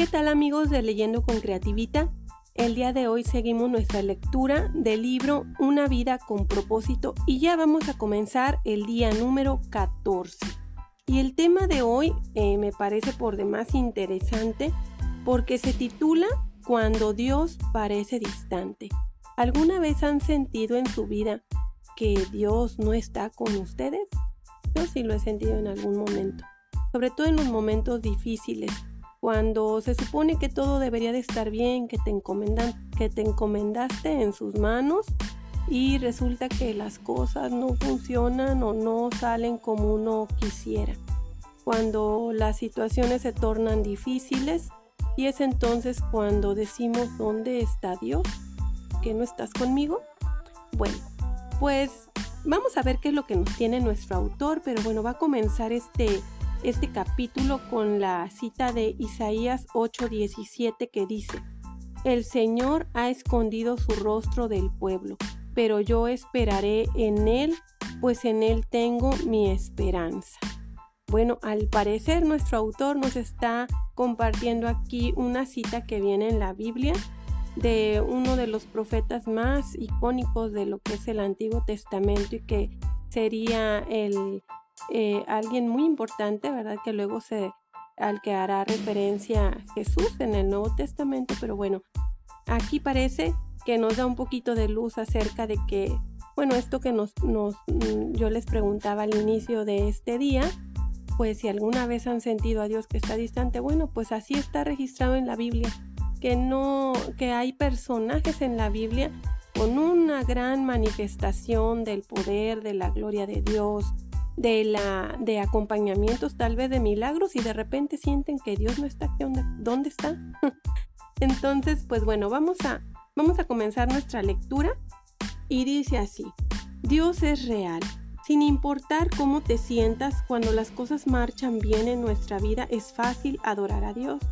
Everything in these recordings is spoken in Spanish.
¿Qué tal amigos de Leyendo con Creativita? El día de hoy seguimos nuestra lectura del libro Una vida con propósito y ya vamos a comenzar el día número 14. Y el tema de hoy eh, me parece por demás interesante porque se titula Cuando Dios parece distante. ¿Alguna vez han sentido en su vida que Dios no está con ustedes? Yo sí lo he sentido en algún momento, sobre todo en los momentos difíciles cuando se supone que todo debería de estar bien, que te, encomendan, que te encomendaste en sus manos y resulta que las cosas no funcionan o no salen como uno quisiera. Cuando las situaciones se tornan difíciles y es entonces cuando decimos, ¿dónde está Dios? ¿Que no estás conmigo? Bueno, pues vamos a ver qué es lo que nos tiene nuestro autor, pero bueno, va a comenzar este este capítulo con la cita de Isaías 8:17 que dice, El Señor ha escondido su rostro del pueblo, pero yo esperaré en Él, pues en Él tengo mi esperanza. Bueno, al parecer nuestro autor nos está compartiendo aquí una cita que viene en la Biblia de uno de los profetas más icónicos de lo que es el Antiguo Testamento y que sería el eh, alguien muy importante, ¿verdad? Que luego se, al que hará referencia Jesús en el Nuevo Testamento, pero bueno, aquí parece que nos da un poquito de luz acerca de que, bueno, esto que nos, nos, mm, yo les preguntaba al inicio de este día, pues si alguna vez han sentido a Dios que está distante, bueno, pues así está registrado en la Biblia, que no, que hay personajes en la Biblia con una gran manifestación del poder, de la gloria de Dios, de, la, de acompañamientos, tal vez de milagros, y de repente sienten que Dios no está aquí. ¿Dónde está? Entonces, pues bueno, vamos a, vamos a comenzar nuestra lectura y dice así, Dios es real. Sin importar cómo te sientas, cuando las cosas marchan bien en nuestra vida, es fácil adorar a Dios.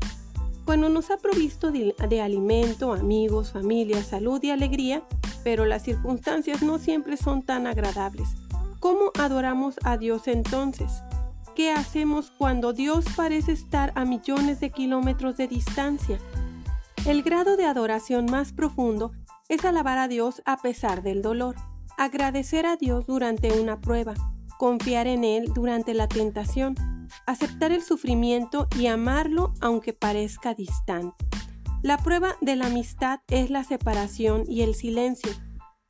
Cuando nos ha provisto de, alimento, amigos, familia, salud y alegría, pero las circunstancias no siempre son tan agradables. ¿Cómo adoramos a Dios entonces? ¿Qué hacemos cuando Dios parece estar a millones de kilómetros de distancia? El grado de adoración más profundo es alabar a Dios a pesar del dolor, agradecer a Dios durante una prueba, confiar en Él durante la tentación, aceptar el sufrimiento y amarlo aunque parezca distante. La prueba de la amistad es la separación y el silencio,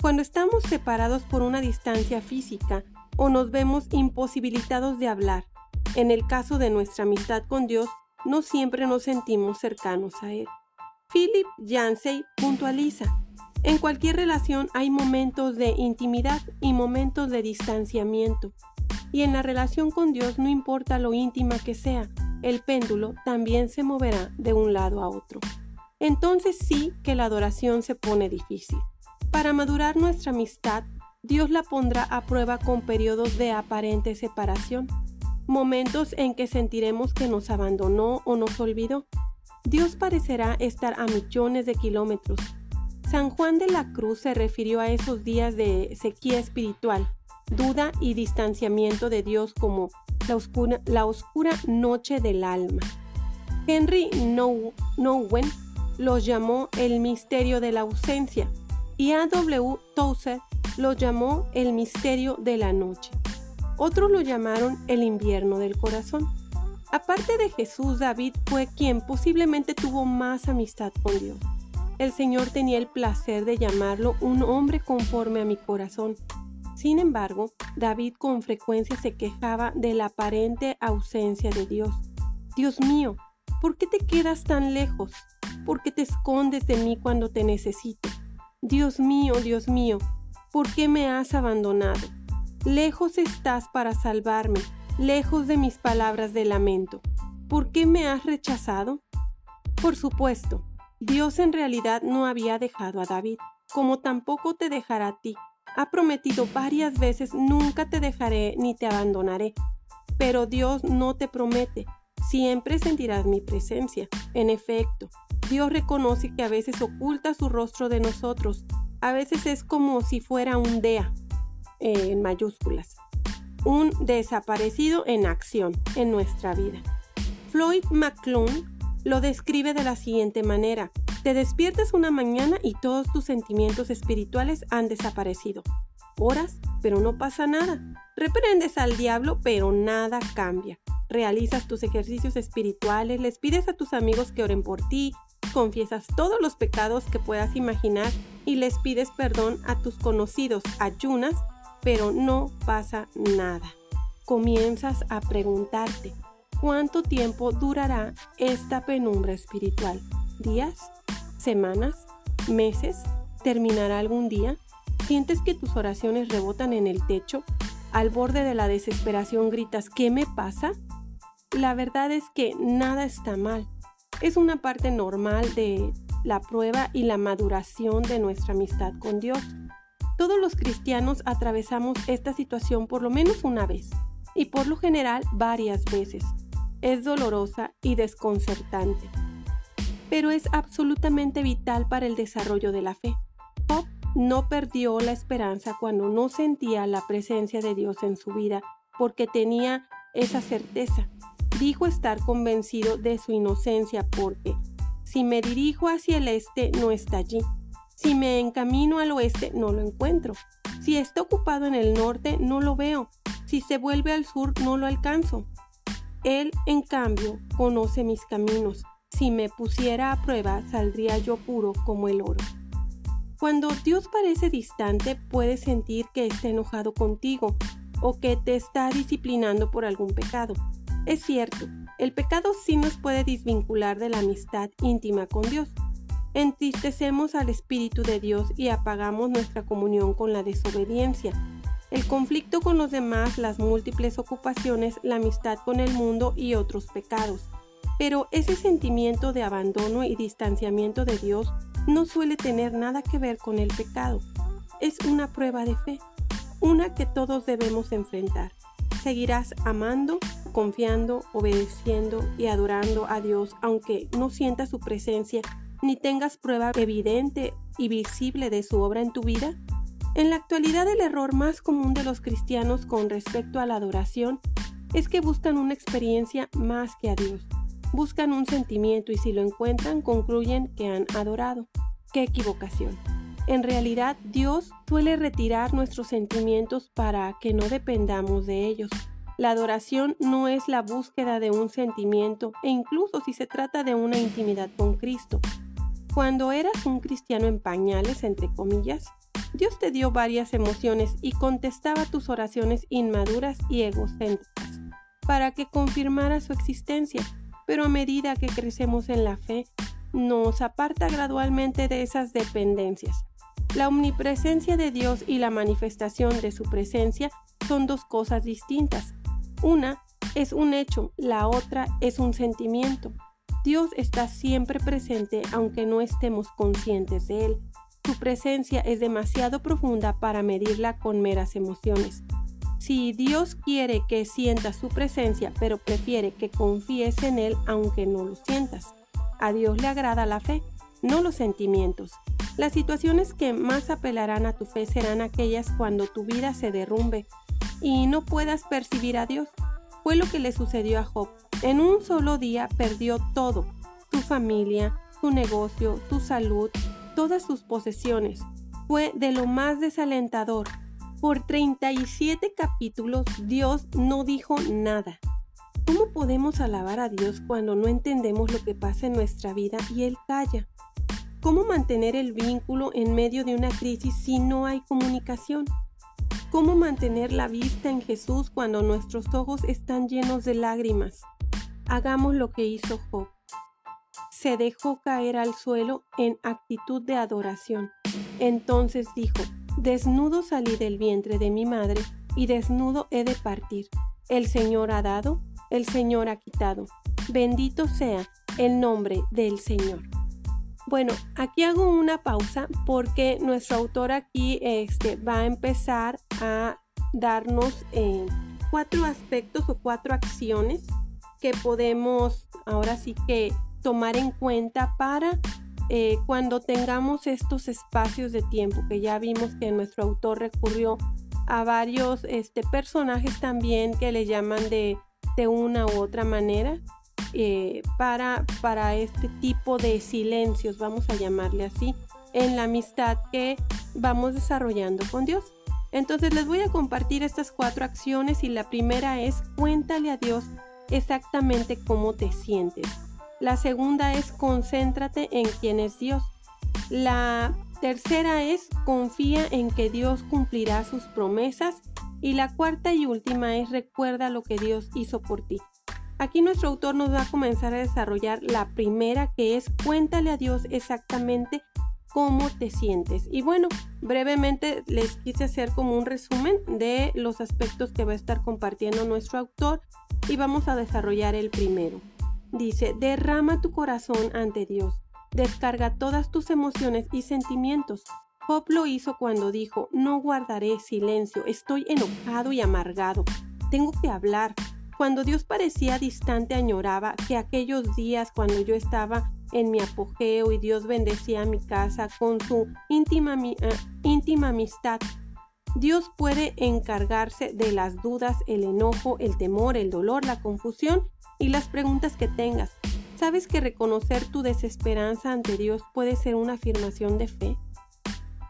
cuando estamos separados por una distancia física o nos vemos imposibilitados de hablar, en el caso de nuestra amistad con Dios, no siempre nos sentimos cercanos a Él. Philip Yancey puntualiza, en cualquier relación hay momentos de intimidad y momentos de distanciamiento. Y en la relación con Dios no importa lo íntima que sea, el péndulo también se moverá de un lado a otro. Entonces sí que la adoración se pone difícil. Para madurar nuestra amistad, Dios la pondrá a prueba con periodos de aparente separación, momentos en que sentiremos que nos abandonó o nos olvidó. Dios parecerá estar a millones de kilómetros. San Juan de la Cruz se refirió a esos días de sequía espiritual, duda y distanciamiento de Dios como la oscura, noche del alma. Henry Nowen los llamó el misterio de la ausencia y A.W. Tozer lo llamó el misterio de la noche. Otros lo llamaron el invierno del corazón. Aparte de Jesús, David fue quien posiblemente tuvo más amistad con Dios. El Señor tenía el placer de llamarlo un hombre conforme a mi corazón. Sin embargo, David con frecuencia se quejaba de la aparente ausencia de Dios. Dios mío, ¿por qué te quedas tan lejos? ¿Por qué te escondes de mí cuando te necesito? Dios mío, Dios mío, ¿por qué me has abandonado? Lejos estás para salvarme, lejos de mis palabras de lamento. ¿Por qué me has rechazado? Por supuesto, Dios en realidad no había dejado a David, como tampoco te dejará a ti. Ha prometido varias veces, nunca te dejaré ni te abandonaré. Pero Dios no te promete, siempre sentirás mi presencia. En efecto, Dios reconoce que a veces oculta su rostro de nosotros. A veces es como si fuera un DEA, eh, en mayúsculas. Un desaparecido en acción en nuestra vida. Floyd McClung lo describe de la siguiente manera. Te despiertas una mañana y todos tus sentimientos espirituales han desaparecido. Oras, pero no pasa nada. Reprendes al diablo, pero nada cambia. Realizas tus ejercicios espirituales, les pides a tus amigos que oren por ti, confiesas todos los pecados que puedas imaginar y les pides perdón a tus conocidos, ayunas, pero no pasa nada. Comienzas a preguntarte, ¿Cuánto tiempo durará esta penumbra espiritual? ¿Días? ¿Semanas? ¿Meses? ¿Terminará algún día? ¿Sientes que tus oraciones rebotan en el techo? Al borde de la desesperación gritas, ¿qué me pasa? La verdad es que nada está mal. Es una parte normal de la prueba y la maduración de nuestra amistad con Dios. Todos los cristianos atravesamos esta situación por lo menos una vez y por lo general varias veces es dolorosa y desconcertante, pero es absolutamente vital para el desarrollo de la fe. Job no perdió la esperanza cuando no sentía la presencia de Dios en su vida, porque tenía esa certeza. Dijo estar convencido de su inocencia porque si me dirijo hacia el este no está allí. Si me encamino al oeste no lo encuentro. Si está ocupado en el norte no lo veo. Si se vuelve al sur no lo alcanzo. Él, en cambio, conoce mis caminos. Si me pusiera a prueba, saldría yo puro como el oro. Cuando Dios parece distante, puedes sentir que está enojado contigo o que te está disciplinando por algún pecado. Es cierto, el pecado sí nos puede desvincular de la amistad íntima con Dios. Entristecemos al Espíritu de Dios y apagamos nuestra comunión con la desobediencia el conflicto con los demás, las múltiples ocupaciones, la amistad con el mundo y otros pecados. Pero ese sentimiento de abandono y distanciamiento de Dios no suele tener nada que ver con el pecado. Es una prueba de fe, una que todos debemos enfrentar. Seguirás amando, confiando, obedeciendo y adorando a Dios aunque no sientas su presencia ni tengas prueba evidente y visible de su obra en tu vida. En la actualidad el error más común de los cristianos con respecto a la adoración es que buscan una experiencia más que a Dios. Buscan un sentimiento y si lo encuentran concluyen que han adorado. ¡Qué equivocación! En realidad Dios suele retirar nuestros sentimientos para que no dependamos de ellos. La adoración no es la búsqueda de un sentimiento e incluso si se trata de una intimidad con Cristo. Cuando eras un cristiano en pañales, entre comillas, Dios te dio varias emociones y contestaba tus oraciones inmaduras y egocéntricas para que confirmara su existencia, pero a medida que crecemos en la fe, nos aparta gradualmente de esas dependencias. La omnipresencia de Dios y la manifestación de su presencia son dos cosas distintas. Una es un hecho, la otra es un sentimiento. Dios está siempre presente aunque no estemos conscientes de él. Su presencia es demasiado profunda para medirla con meras emociones. Si Dios quiere que sientas su presencia, pero prefiere que confíes en Él aunque no lo sientas. A Dios le agrada la fe, no los sentimientos. Las situaciones que más apelarán a tu fe serán aquellas cuando tu vida se derrumbe y no puedas percibir a Dios. Fue lo que le sucedió a Job. En un solo día perdió todo, su familia, su negocio, su salud, todas sus posesiones. Fue de lo más desalentador. Por 37 capítulos Dios no dijo nada. ¿Cómo podemos alabar a Dios cuando no entendemos lo que pasa en nuestra vida y Él calla? ¿Cómo mantener el vínculo en medio de una crisis si no hay comunicación? ¿Cómo mantener la vista en Jesús cuando nuestros ojos están llenos de lágrimas? Hagamos lo que hizo Job se dejó caer al suelo en actitud de adoración. Entonces dijo, Desnudo salí del vientre de mi madre y desnudo he de partir. El Señor ha dado, el Señor ha quitado. Bendito sea el nombre del Señor. Bueno, aquí hago una pausa porque nuestro autor aquí este, va a empezar a darnos eh, cuatro aspectos o cuatro acciones que podemos ahora sí que tomar en cuenta para eh, cuando tengamos estos espacios de tiempo, que ya vimos que nuestro autor recurrió a varios este, personajes también que le llaman de, de una u otra manera. eh, para, para este tipo de silencios, vamos a llamarle así, en la amistad que vamos desarrollando con Dios. Entonces les voy a compartir estas cuatro acciones y la primera es cuéntale a Dios exactamente cómo te sientes. La segunda es concéntrate en quién es Dios. La tercera es confía en que Dios cumplirá sus promesas. Y la cuarta y última es recuerda lo que Dios hizo por ti. Aquí nuestro autor nos va a comenzar a desarrollar la primera que es cuéntale a Dios exactamente cómo te sientes. Y bueno, brevemente les quise hacer como un resumen de los aspectos que va a estar compartiendo nuestro autor y vamos a desarrollar el primero. Dice, derrama tu corazón ante Dios, descarga todas tus emociones y sentimientos. Job lo hizo cuando dijo, no guardaré silencio, estoy enojado y amargado, tengo que hablar. Cuando Dios parecía distante, añoraba que aquellos días cuando yo estaba en mi apogeo y Dios bendecía mi casa con su íntima, eh, íntima amistad. Dios puede encargarse de las dudas, el enojo, el temor, el dolor, la confusión y las preguntas que tengas. ¿Sabes que reconocer tu desesperanza ante Dios puede ser una afirmación de fe?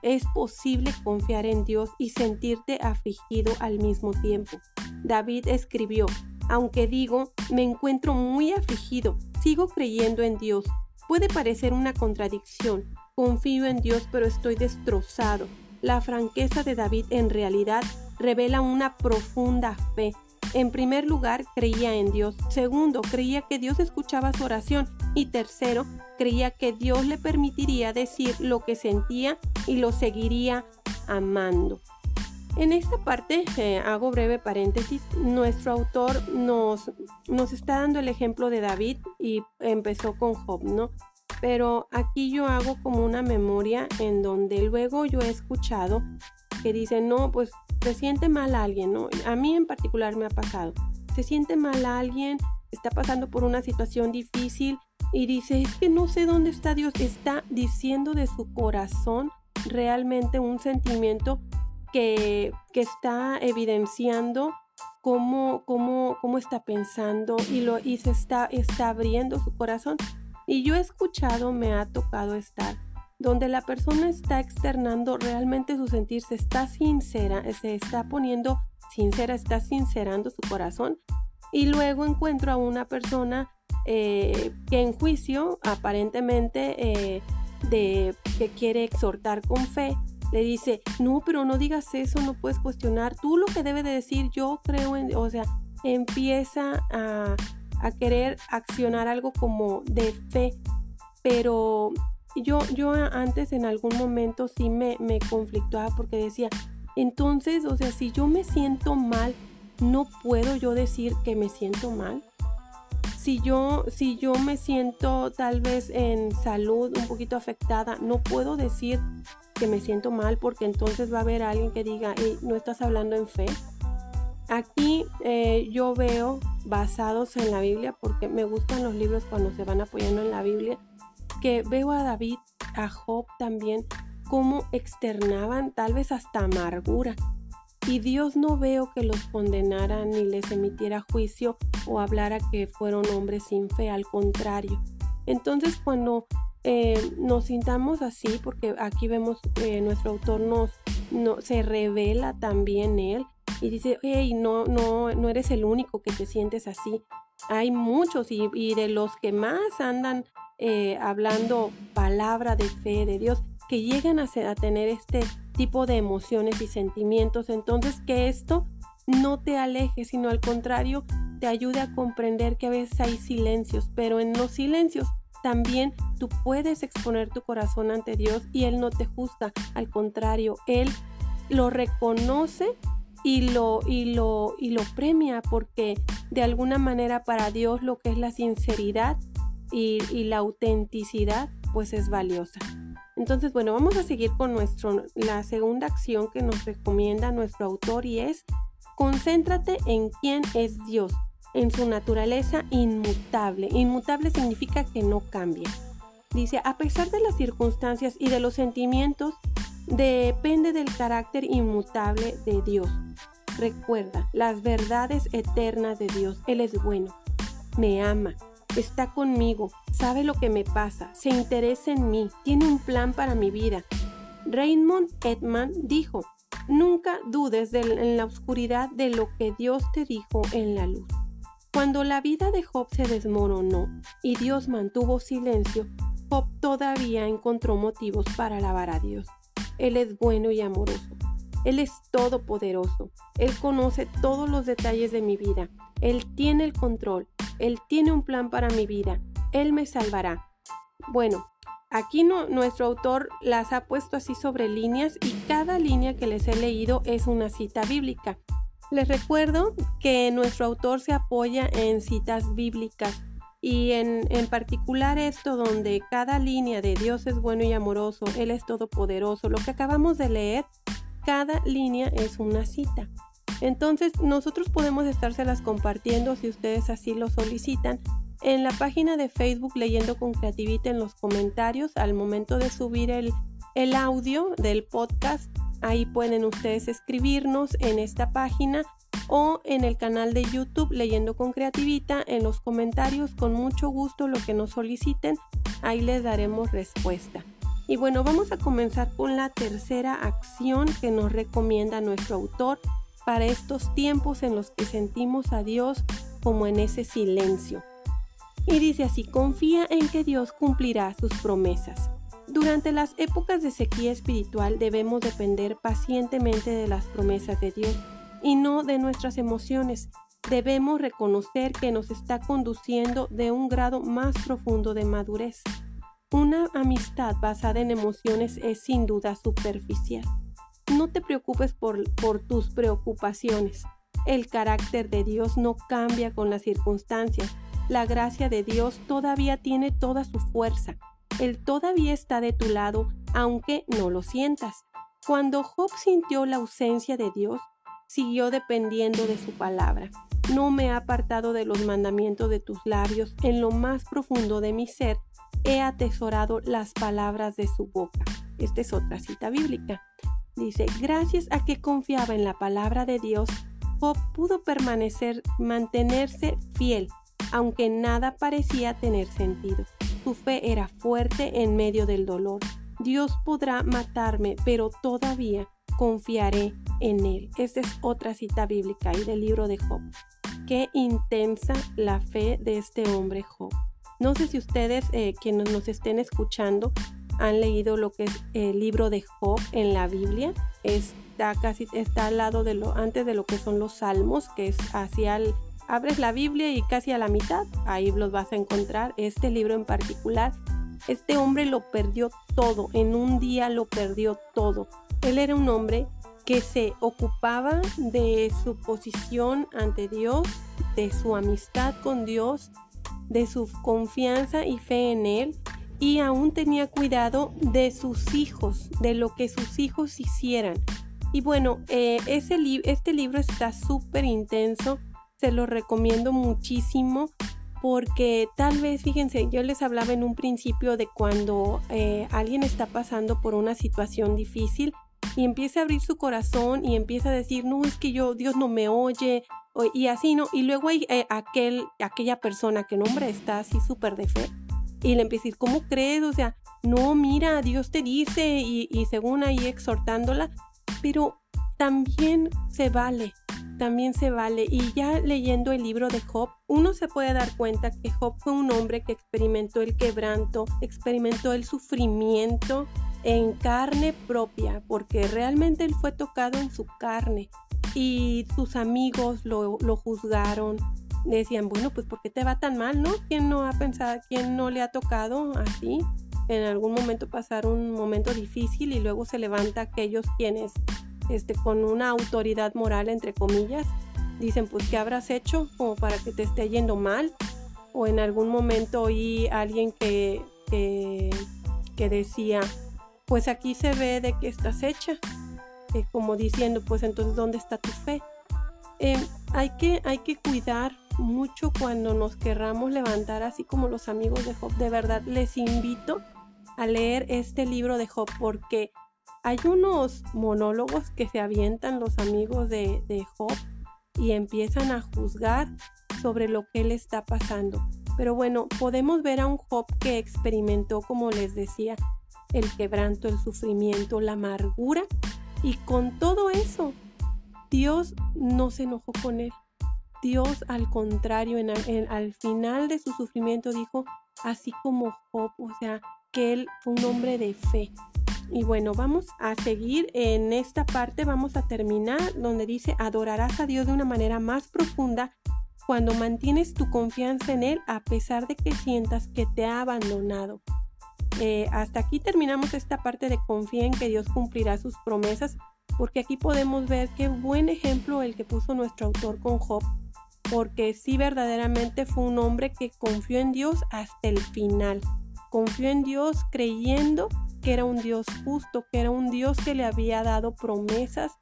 Es posible confiar en Dios y sentirte afligido al mismo tiempo. David escribió, aunque digo, me encuentro muy afligido, sigo creyendo en Dios. Puede parecer una contradicción. Confío en Dios pero estoy destrozado. La franqueza de David en realidad revela una profunda fe. En primer lugar, creía en Dios. Segundo, creía que Dios escuchaba su oración. Y tercero, creía que Dios le permitiría decir lo que sentía y lo seguiría amando. En esta parte, eh, hago breve paréntesis, nuestro autor nos, nos está dando el ejemplo de David y empezó con Job, ¿no? Pero aquí yo hago como una memoria en donde luego yo he escuchado que dice, no, pues se siente mal a alguien, ¿no? A mí en particular me ha pasado. Se siente mal a alguien, está pasando por una situación difícil y dice, es que no sé dónde está Dios. Está diciendo de su corazón realmente un sentimiento que, está evidenciando cómo, cómo, cómo, está pensando y, lo, y se está, está abriendo su corazón. Y yo he escuchado, me ha tocado estar, donde la persona está externando realmente su sentir, se está sincera, se está poniendo sincera, está sincerando su corazón. Y luego encuentro a una persona eh, que en juicio, aparentemente, eh, de, que quiere exhortar con fe, le dice, no, pero no digas eso, no puedes cuestionar. Tú lo que debe de decir, yo creo en, o sea, empieza a, querer accionar algo como de fe. Pero yo, yo antes en algún momento sí me, me conflictuaba porque decía, entonces, o sea, si yo me siento mal, no puedo yo decir que me siento mal. Si yo, si yo me siento tal vez en salud un poquito afectada, no puedo decir que me siento mal porque entonces va a haber alguien que diga, no estás hablando en fe. Aquí eh, yo veo basados en la Biblia, porque me gustan los libros cuando se van apoyando en la Biblia, que veo a David, a Job también, como externaban tal vez hasta amargura. Y Dios no veo que los condenara ni les emitiera juicio o hablara que fueron hombres sin fe, al contrario. Entonces cuando eh, nos sintamos así, porque aquí vemos que nuestro autor nos, no, se revela también él y dice, hey, no, no, no eres el único que te sientes así. Hay muchos y, de los que más andan eh, hablando palabra de fe de Dios, que llegan a, a tener este tipo de emociones y sentimientos. Entonces, que esto no te aleje, sino al contrario, te ayude a comprender que a veces hay silencios, pero en los silencios también tú puedes exponer tu corazón ante Dios y Él no te juzga. Al contrario, Él lo reconoce y lo, y lo, y lo premia porque de alguna manera para Dios lo que es la sinceridad y, y la autenticidad pues es valiosa. Entonces, bueno, vamos a seguir con nuestro, la segunda acción que nos recomienda nuestro autor y es concéntrate en quién es Dios en su naturaleza inmutable. Inmutable significa que no cambia. Dice, a pesar de las circunstancias y de los sentimientos, depende del carácter inmutable de Dios. Recuerda las verdades eternas de Dios. Él es bueno, me ama, está conmigo, sabe lo que me pasa, se interesa en mí, tiene un plan para mi vida. Raymond Edman dijo, nunca dudes en la oscuridad de lo que Dios te dijo en la luz. Cuando la vida de Job se desmoronó y Dios mantuvo silencio, Todavía encontró motivos para alabar a Dios. Él es bueno y amoroso. Él es todopoderoso. Él conoce todos los detalles de mi vida. Él tiene el control. Él tiene un plan para mi vida. Él me salvará. Bueno, aquí no, nuestro autor las ha puesto así sobre líneas y cada línea que les he leído es una cita bíblica. Les recuerdo que nuestro autor se apoya en citas bíblicas y en, en, particular esto donde cada línea de Dios es bueno y amoroso, Él es todopoderoso, lo que acabamos de leer, cada línea es una cita. Entonces nosotros podemos estárselas compartiendo si ustedes así lo solicitan en la página de Facebook Leyendo con Creativita en los comentarios al momento de subir el, el audio del podcast Ahí pueden ustedes escribirnos en esta página o en el canal de YouTube Leyendo con Creativita en los comentarios con mucho gusto lo que nos soliciten, ahí les daremos respuesta. Y bueno, vamos a comenzar con la tercera acción que nos recomienda nuestro autor para estos tiempos en los que sentimos a Dios como en ese silencio. Y dice así, confía en que Dios cumplirá sus promesas. Durante las épocas de sequía espiritual debemos depender pacientemente de las promesas de Dios y no de nuestras emociones. Debemos reconocer que nos está conduciendo de un grado más profundo de madurez. Una amistad basada en emociones es sin duda superficial. No te preocupes por, tus preocupaciones. El carácter de Dios no cambia con las circunstancias. La gracia de Dios todavía tiene toda su fuerza él todavía está de tu lado, aunque no lo sientas. Cuando Job sintió la ausencia de Dios, siguió dependiendo de su palabra. No me he apartado de los mandamientos de tus labios, en lo más profundo de mi ser he atesorado las palabras de su boca. Esta es otra cita bíblica. Dice, gracias a que confiaba en la palabra de Dios, Job pudo permanecer, mantenerse fiel, aunque nada parecía tener sentido. Su fe era fuerte en medio del dolor. Dios podrá matarme, pero todavía confiaré en Él. Esta es otra cita bíblica ahí del libro de Job. Qué intensa la fe de este hombre Job. No sé si ustedes, eh, quienes nos estén escuchando, han leído lo que es el libro de Job en la Biblia. Está casi, está al lado de lo, antes de lo que son los salmos, que es hacia el abres la Biblia y casi a la mitad, ahí los vas a encontrar. Este libro en particular, este hombre lo perdió todo, en un día lo perdió todo. Él era un hombre que se ocupaba de su posición ante Dios, de su amistad con Dios, de su confianza y fe en Él, y aún tenía cuidado de sus hijos, de lo que sus hijos hicieran. Y bueno, eh, ese este libro está súper intenso se lo recomiendo muchísimo porque tal vez, fíjense, yo les hablaba en un principio de cuando eh, alguien está pasando por una situación difícil y empieza a abrir su corazón y empieza a decir, no, es que yo, Dios no me oye, y así, ¿no? Y luego hay eh, aquel, aquella persona que el hombre está así súper de fe y le empieza a decir, ¿cómo crees? O sea, no, mira, Dios te dice y, y según ahí exhortándola, pero también se vale también se vale. Y ya leyendo el libro de Job, uno se puede dar cuenta que Job fue un hombre que experimentó el quebranto, experimentó el sufrimiento en carne propia, porque realmente él fue tocado en su carne y sus amigos lo, lo juzgaron. Decían, bueno, pues ¿por qué te va tan mal, no? ¿Quién no ha pensado, quién no le ha tocado así? En algún momento pasar un momento difícil y luego se levanta aquellos quienes este, con una autoridad moral, entre comillas, dicen, pues, ¿qué habrás hecho como para que te esté yendo mal? O en algún momento oí a alguien que, que, decía, pues aquí se ve de qué estás hecha, eh, como diciendo, pues entonces, ¿dónde está tu fe? Em, hay, que, hay que cuidar mucho cuando nos querramos levantar, así como los amigos de Job. De verdad, les invito a leer este libro de Job porque hay unos monólogos que se avientan los amigos de, Job y empiezan a juzgar sobre lo que él está pasando. Pero bueno, podemos ver a un Job que experimentó, como les decía, el quebranto, el sufrimiento, la amargura. Y con todo eso, Dios no se enojó con él. Dios, al contrario, al final de su sufrimiento dijo, así como Job, o sea, que él fue un hombre de fe. Y bueno, vamos a seguir en esta parte, vamos a terminar donde dice, adorarás a Dios de una manera más profunda cuando mantienes tu confianza en Él a pesar de que sientas que te ha abandonado. Eh, hasta aquí terminamos esta parte de confía en que Dios cumplirá sus promesas, porque aquí podemos ver qué buen ejemplo el que puso nuestro autor con Job, porque sí verdaderamente fue un hombre que confió en Dios hasta el final. Confió en Dios creyendo que era un Dios justo, que era un Dios que le había dado promesas,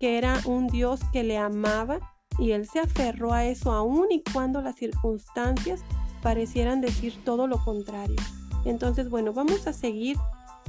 que era un Dios que le amaba y él se aferró a eso aún y cuando las circunstancias parecieran decir todo lo contrario. Entonces, bueno, vamos a seguir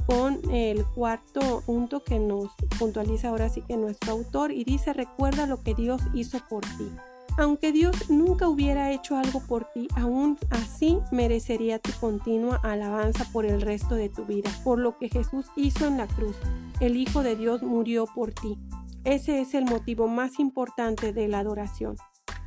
con el cuarto punto que nos puntualiza ahora sí que nuestro autor y dice, recuerda lo que Dios hizo por ti. Aunque Dios nunca hubiera hecho algo por ti, aún así merecería tu continua alabanza por el resto de tu vida, por lo que Jesús hizo en la cruz. El Hijo de Dios murió por ti. Ese es el motivo más importante de la adoración.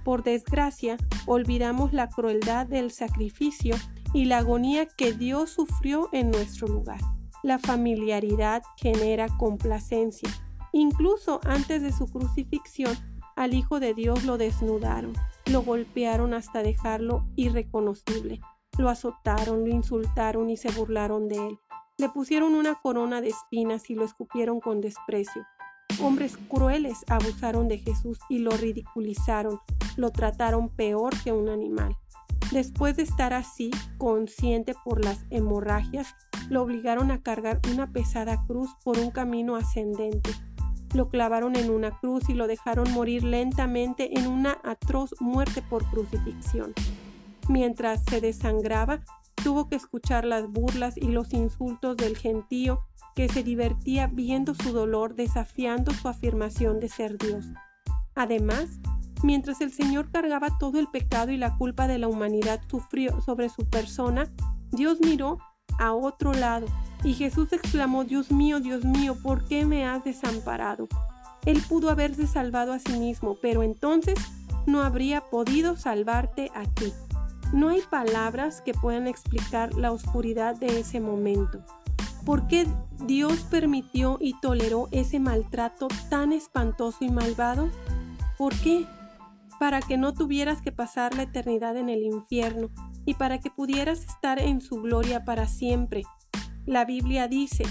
Por desgracia, olvidamos la crueldad del sacrificio y la agonía que Dios sufrió en nuestro lugar. La familiaridad genera complacencia. Incluso antes de su crucifixión, al Hijo de Dios lo desnudaron, lo golpearon hasta dejarlo irreconocible, lo azotaron, lo insultaron y se burlaron de él. Le pusieron una corona de espinas y lo escupieron con desprecio. Hombres crueles abusaron de Jesús y lo ridiculizaron, lo trataron peor que un animal. Después de estar así, consciente por las hemorragias, lo obligaron a cargar una pesada cruz por un camino ascendente. Lo clavaron en una cruz y lo dejaron morir lentamente en una atroz muerte por crucifixión. Mientras se desangraba, tuvo que escuchar las burlas y los insultos del gentío que se divertía viendo su dolor desafiando su afirmación de ser Dios. Además, mientras el Señor cargaba todo el pecado y la culpa de la humanidad sufrió sobre su persona, Dios miró a otro lado y Jesús exclamó, Dios mío, Dios mío, ¿por qué me has desamparado? Él pudo haberse salvado a sí mismo, pero entonces no habría podido salvarte a ti. No hay palabras que puedan explicar la oscuridad de ese momento. ¿Por qué Dios permitió y toleró ese maltrato tan espantoso y malvado? ¿Por qué? Para que no tuvieras que pasar la eternidad en el infierno y para que pudieras estar en su gloria para siempre. La Biblia dice,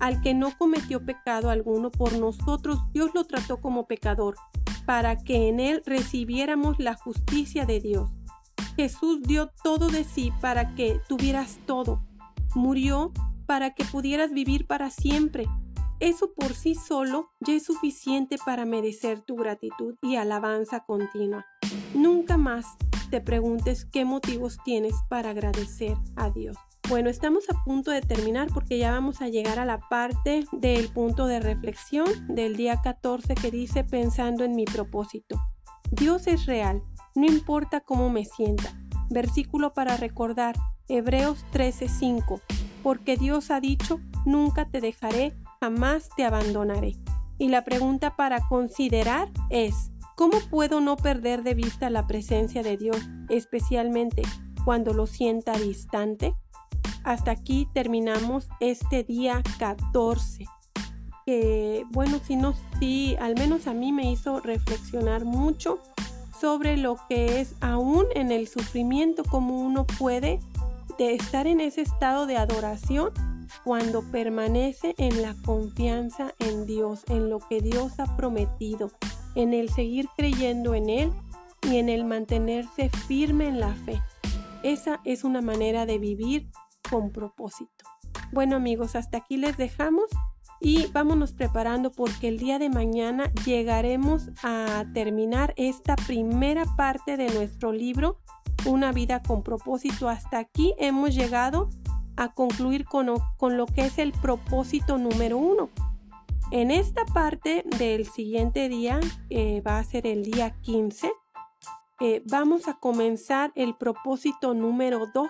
al que no cometió pecado alguno por nosotros, Dios lo trató como pecador, para que en él recibiéramos la justicia de Dios. Jesús dio todo de sí para que tuvieras todo. Murió para que pudieras vivir para siempre. Eso por sí solo ya es suficiente para merecer tu gratitud y alabanza continua. Nunca más te preguntes qué motivos tienes para agradecer a Dios. Bueno, estamos a punto de terminar porque ya vamos a llegar a la parte del punto de reflexión del día 14 que dice pensando en mi propósito. Dios es real, no importa cómo me sienta. Versículo para recordar, Hebreos 13:5 porque Dios ha dicho, nunca te dejaré, jamás te abandonaré. Y la pregunta para considerar es, ¿cómo puedo no perder de vista la presencia de Dios, especialmente cuando lo sienta distante? Hasta aquí terminamos este día 14. Que bueno, si no, sí, al menos a mí me hizo reflexionar mucho sobre lo que es aún en el sufrimiento, cómo uno puede de estar en ese estado de adoración cuando permanece en la confianza en Dios, en lo que Dios ha prometido, en el seguir creyendo en Él y en el mantenerse firme en la fe. Esa es una manera de vivir con propósito. Bueno amigos, hasta aquí les dejamos y vámonos preparando porque el día de mañana llegaremos a terminar esta primera parte de nuestro libro una vida con propósito. Hasta aquí hemos llegado a concluir con, lo que es el propósito número uno. En esta parte del siguiente día, va a ser el día 15, eh, vamos a comenzar el propósito número 2,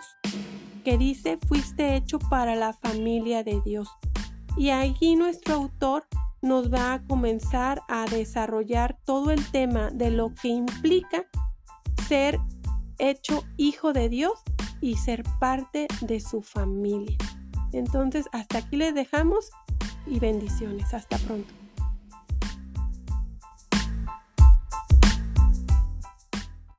que dice, fuiste hecho para la familia de Dios. Y aquí nuestro autor nos va a comenzar a desarrollar todo el tema de lo que implica ser hecho hijo de Dios y ser parte de su familia. Entonces, hasta aquí les dejamos y bendiciones. Hasta pronto.